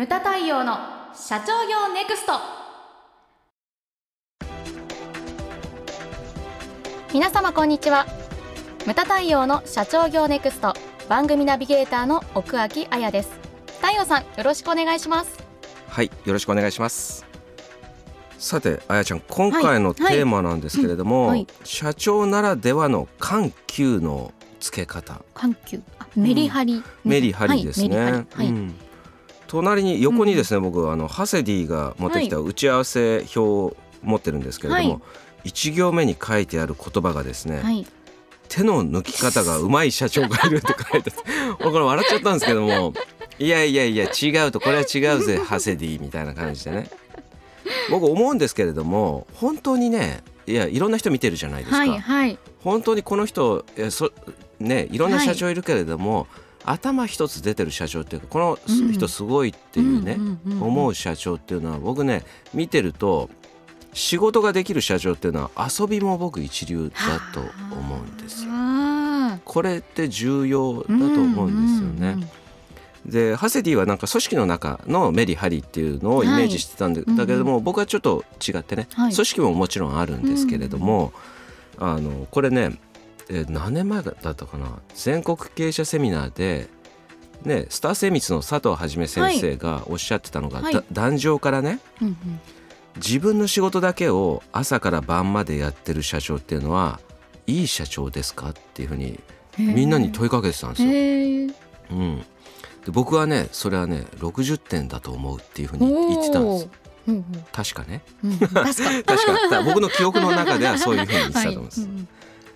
ムタ太陽の社長業ネクスト。皆様こんにちは。ムタ太陽の社長業ネクスト。番組ナビゲーターの奥脇彩です。太陽さんよろしくお願いします。はいよろしくお願いします。さてあやちゃん今回のテーマなんですけれども、はいはい社長ならではの緩急の付け方。緩急。メリハリ、うん、メリハリですね、はい。うん隣に横にですね、うん、僕あのハセディが持ってきた打ち合わせ表を持ってるんですけれども、はい、1行目に書いてある言葉がですね、はい、手の抜き方がうまい社長がいるって書いてあって これ笑っちゃったんですけどもいやいやいや違うとこれは違うぜ ハセディみたいな感じでね。僕思うんですけれども本当にねいやいろんな人見てるじゃないですか、はいはい、本当にこの人そねいろんな社長いるけれども、はい頭一つ出てる社長っていうかこの人すごいっていうね、思う社長っていうのは僕ね見てると仕事ができる社長っていうのは遊びも僕一流だと思うんですよ。これって重要だと思うんですよね。でハセディはなんか組織の中のメリハリっていうのをイメージしてたんだけれども、僕はちょっと違ってね、組織ももちろんあるんですけれども、あのこれねえー、何年前だったかな？全国経営者セミナーで、ね、スター精密の佐藤はじめ先生がおっしゃってたのが、はい、壇上からね、うんうん、自分の仕事だけを朝から晩までやってる社長っていうのはいい社長ですか？っていうふうにみんなに問いかけてたんですよ。うん、で僕はねそれはね60点だと思うっていうふうに言ってたんです。うんうん、確かね、うん、確か。確か。僕の記憶の中ではそういうふうに言ってたと思います。はい。うん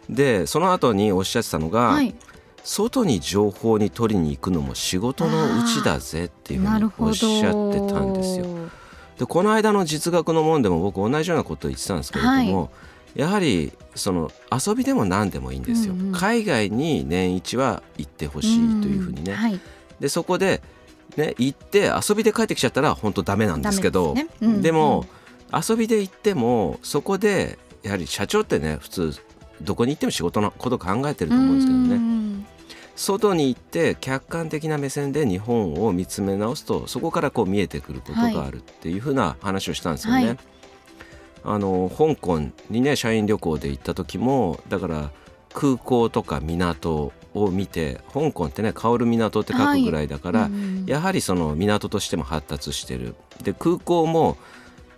でその後におっしゃってたのが、はい、外に情報に取りに行くのも仕事のうちだぜっていうふうにおっしゃってたんですよ。でこの間の実学の門でも僕同じようなことを言ってたんですけれども、はい、やはりその遊びでも何でもいいんですよ。うんうん、海外に年一は行ってほしいというふうにね。はい、でそこでね、行って遊びで帰ってきちゃったら本当ダメなんですけどで、ね。うんうん、でも遊びで行ってもそこでやはり社長ってね普通どこに行っても仕事のこと考えてると思うんですけどね。外に行って客観的な目線で日本を見つめ直すとそこからこう見えてくることがあるっていうふうな話をしたんですよね。はい、あの香港にね社員旅行で行った時もだから空港とか港を見て香港ってね香る港って書くぐらいだから、はいうん、やはりその港としても発達してる。で空港も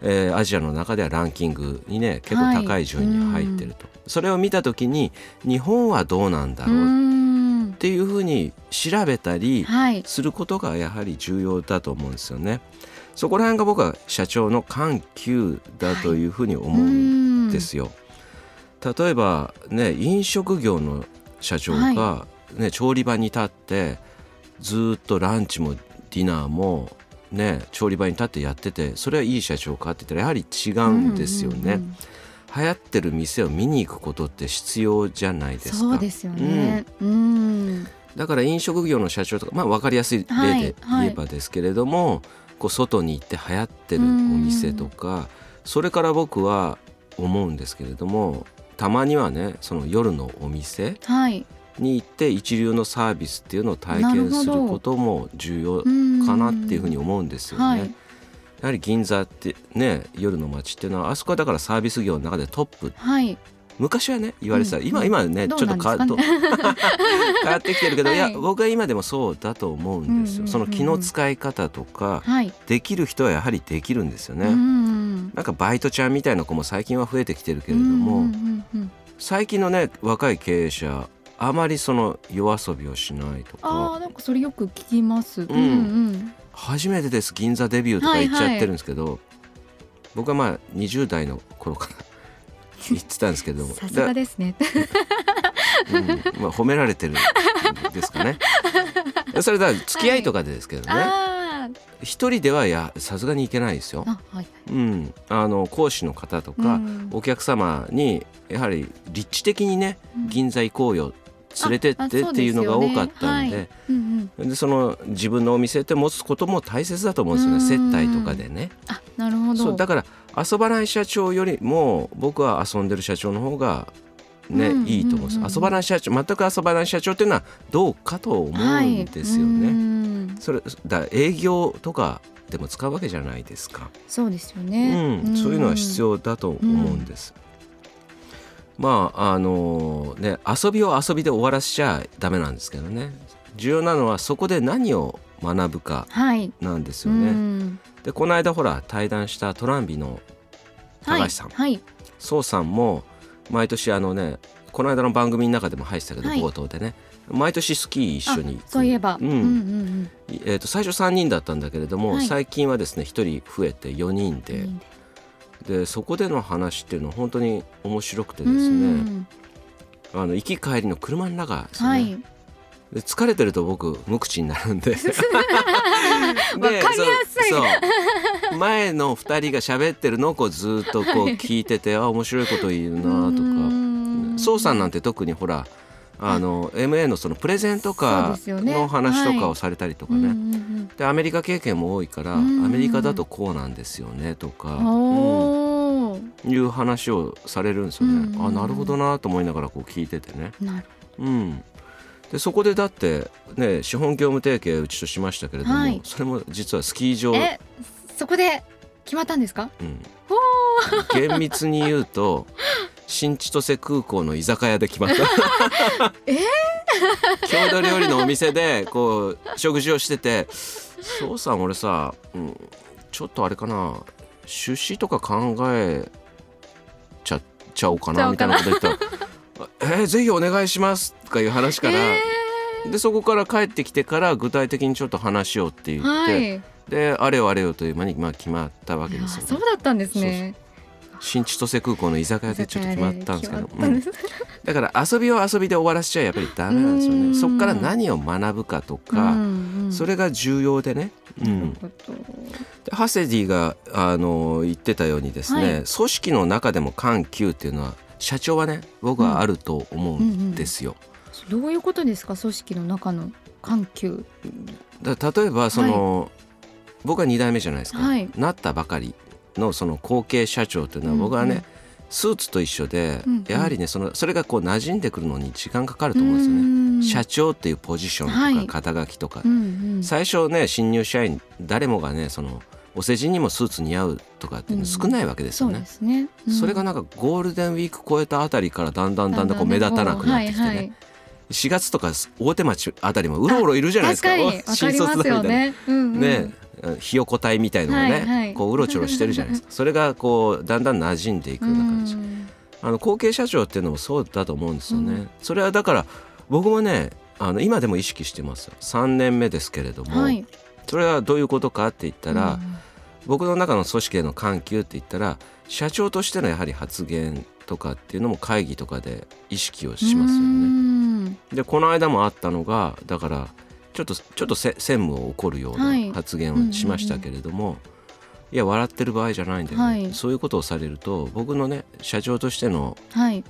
えー、アジアの中ではランキングにね結構高い順位に入ってると、はい、それを見た時に日本はどうなんだろう？っていうふうに調べたりすることがやはり重要だと思うんですよね。そこら辺が僕は社長の緩急だというふうに思うんですよ。はい、例えばね飲食業の社長がね、はい、調理場に立ってずっとランチもディナーもね調理場に立ってやっててそれはいい社長かって言ったらやはり違うんですよね。うんうんうん流行ってる店を見に行くことって必要じゃないですか。そうですよね、うん、うん。だから飲食業の社長とか、まあ、分かりやすい例で言えばですけれども、はいはい、こう外に行って流行ってるお店とかそれから僕は思うんですけれどもたまにはねその夜のお店、はい、に行って一流のサービスっていうのを体験することも重要かなっていうふうに思うんですよね。はい、やはり銀座ってね夜の街っていうのはあそこはだからサービス業の中でトップ、はい、昔はね言われてた、うん、今今ねちょっと変わ,、ね、変わってきてるけど、はい、いや僕は今でもそうだと思うんですよ、うんうんうん、その気の使い方とか、はい、できる人はやはりできるんですよね、うんうん、なんかバイトちゃんみたいな子も最近は増えてきてるけれども、うんうんうん、最近のね若い経営者あまりその夜遊びをしないとか。あなんかそれよく聞きます、うん、うんうん。初めてです。銀座デビューとか言っちゃってるんですけど、はいはい、僕はまあ20代の頃から 言ってたんですけど。さすがですね、うん、まあ褒められてるんですかね。それだ付き合いとかでですけどね、はい、一人ではやさすがにいけないですよ、はいはい、うん、あの講師の方とか、うん、お客様にやはり立地的にね銀座行こうよ連れてってっていうのが多かったんで、ねはい。うんうん、でその自分のお店って持つことも大切だと思うんですよね。接待とかでね。あなるほど。だから遊ばない社長よりも僕は遊んでる社長の方がね、いいと思うんです。遊ばない社長全く遊ばない社長っていうのはどうかと思うんですよね。はい、それだ営業とかでも使うわけじゃないですか。そうですよね、うん、そういうのは必要だと思うんです。まああのね遊びを遊びで終わらせちゃダメなんですけどね。重要なのはそこで何を学ぶかなんですよね。はい、でこの間ほら対談したトランビの高橋さん、はい。はい、宋さんも毎年あのねこの間の番組の中でも入ってたけど、冒頭でね。毎年スキー一緒にそういえば、うん。うんうん、えーと、最初3人だったんだけれども、最近はですね1人増えて4人で。でそこでの話っていうのは本当に面白くてですね、あの行き帰りの車の中ですね、はい、で疲れてると僕無口になるんで。わかりやすい。そう前の2人が喋ってるのをこうずっとこう聞いてて、はい、あ面白いこと言うなとか。宋さんなんて特にほらあの MA のそのプレゼンとかの話とかをされたりとかね、でアメリカ経験も多いからアメリカだとこうなんですよねとか、うん、いう話をされるんですよね、あなるほどなと思いながらこう聞いててね。うん、でそこでだってね資本業務提携うちとしましたけれども、はい、それも実はスキー場。えそこで決まったんですか、うん、厳密に言うと新千歳空港の居酒屋で決まった。え 郷土料理のお店でこう食事をしてて「そうさん俺さ、うん、ちょっとあれかな出資とか考えちゃちゃおうかな」みたいなこと言ったら「えー、ぜひお願いします」とかいう話から、えー、でそこから帰ってきてから具体的にちょっと話をって言って、はい、であれよあれよという間にまあ決まったわけですよ、ね、そうだったんですね新千歳空港の居酒屋でちょっと決まったんですけど、うん、だから遊びを遊びで終わらせちゃやっぱりダメなんですよね。そこから何を学ぶかとかそれが重要でね、うん、でハセディがあの言ってたようにですね、はい、組織の中でも緩急っていうのは社長はね僕はあると思うんですよ。どういうことですか組織の中の緩急だ例えばその、はい、僕は2代目じゃないですか、はい、なったばかりのその後継社長というのは僕はね、うんうん、スーツと一緒で、うんうん、やはりねそのそれがこう馴染んでくるのに時間かかると思うんですよね。社長っていうポジションとか肩書きとか、はいうんうん、最初ね新入社員誰もがねそのお世辞にもスーツ似合うとかっていうの少ないわけですよね。うん、ね。うん、それがなんかゴールデンウィーク超えたあたりからだんだんだんだんこう目立たなくなってきてね。はいはい4月とか大手町あたりもうろうろいるじゃないですか。新卒だみたいな。ね、うんうん、ねひよこ隊みたいのもね、はいはい、こううろちょろしてるじゃないですか。それがこうだんだん馴染んでいくような感じあの後継社長っていうのもそうだと思うんですよね、うん、それはだから僕もねあの今でも意識してます3年目ですけれども、はい、それはどういうことかって言ったら、うん、僕の中の組織への緩急って言ったら社長としてのやはり発言とかっていうのも会議とかで意識をしますよね。でこの間もあったのがだからちょっとちょっと専務を怒るような発言をしましたけれども、はいうんうんうん。いや笑ってる場合じゃないんだよね、はい、そういうことをされると僕のね社長としての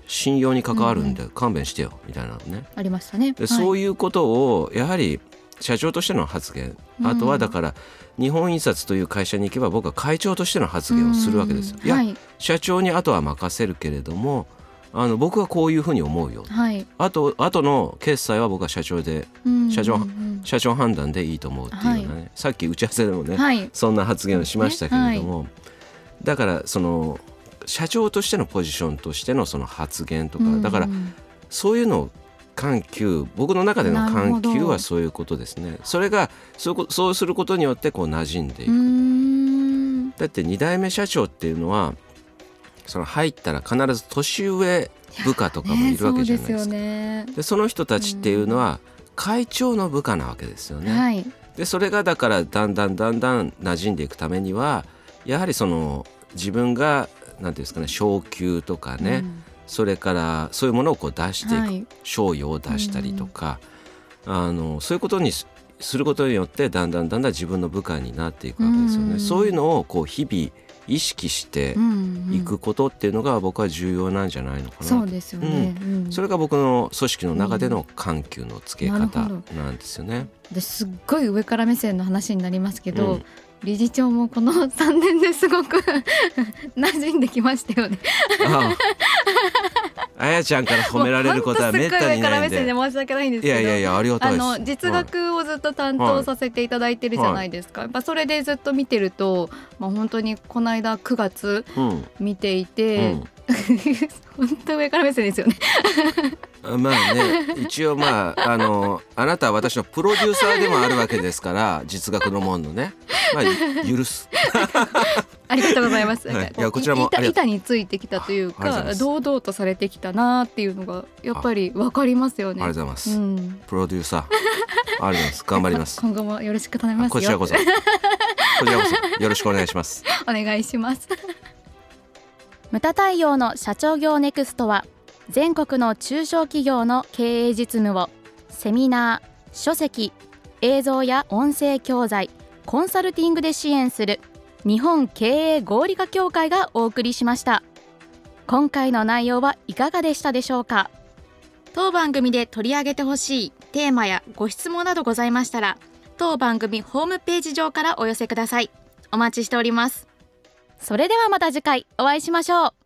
信用に関わるんで勘弁してよ。みたいなのね、ありましたね。で、そういうことをやはり社長としての発言。あとはだから日本印刷という会社に行けば僕は会長としての発言をするわけですよ。い。や、社長にあとは任せるけれどもあの僕はこういうふうに思うよ、はい、あとあとの決済は僕は社長で、社長社長判断でいいと思うっていうようなね、はい、さっき打ち合わせでもね、はい、そんな発言をしましたけれども、ね、だからその社長としてのポジションとしてのその発言とか、だからそういうのを緩急僕の中での緩急はそういうことですね。それがそうそうすることによってこう馴染んでいく。だって2代目社長っていうのはその入ったら必ず年上部下とかもいるわけじゃないですか。で、ね、その人たちっていうのは会長の部下なわけですよね。はい、でそれがだからだんだんだんだん馴染んでいくためにはやはりその自分が何ていうんですかね昇給とかね、うん、それからそういうものをこう出していく、はい、賞与を出したりとか、うん、あのそういうことにすることによってだんだんだんだん自分の部下になっていくわけですよね。うん、そういうのをこう日々意識していくことっていうのが僕は重要なんじゃないのかな。そうですよね、うん、それが僕の組織の中での緩急のつけ方なんですよね。ですっごい上から目線の話になりますけど、うん、理事長もこの 3年ですごく 馴染んできましたよね。あああやちゃんから褒められることはめったにないんで。申し訳ないんですけど。いやいやいやありがたいあの実学をずっと担当させていただいてるじゃないですか。はい、やっぱそれでずっと見てると、まあ本当にこの間9月見ていて、うんうん 本当上から目線ですよねまあね一応まあ あのあなたは私のプロデューサーでもあるわけですから実学の門のね。まあ許す。ありがとうございます、はい、いやこちらも板についてきたというか堂々とされてきたなっていうのがやっぱりわかりますよね。ありがとうございます、うん、プロデューサー。ありがとうございます。頑張ります今後もよろしく頼みますこちらこそ。こちらこそ。よろしくお願いします。お願いします。ムタ太陽の社長業ネクストは全国の中小企業の経営実務をセミナー、書籍、映像や音声教材、コンサルティングで支援する日本経営合理化協会がお送りしました。今回の内容はいかがでしたでしょうか？当番組で取り上げてほしいテーマやご質問などございましたら当番組ホームページ上からお寄せください。お待ちしております。それではまた次回お会いしましょう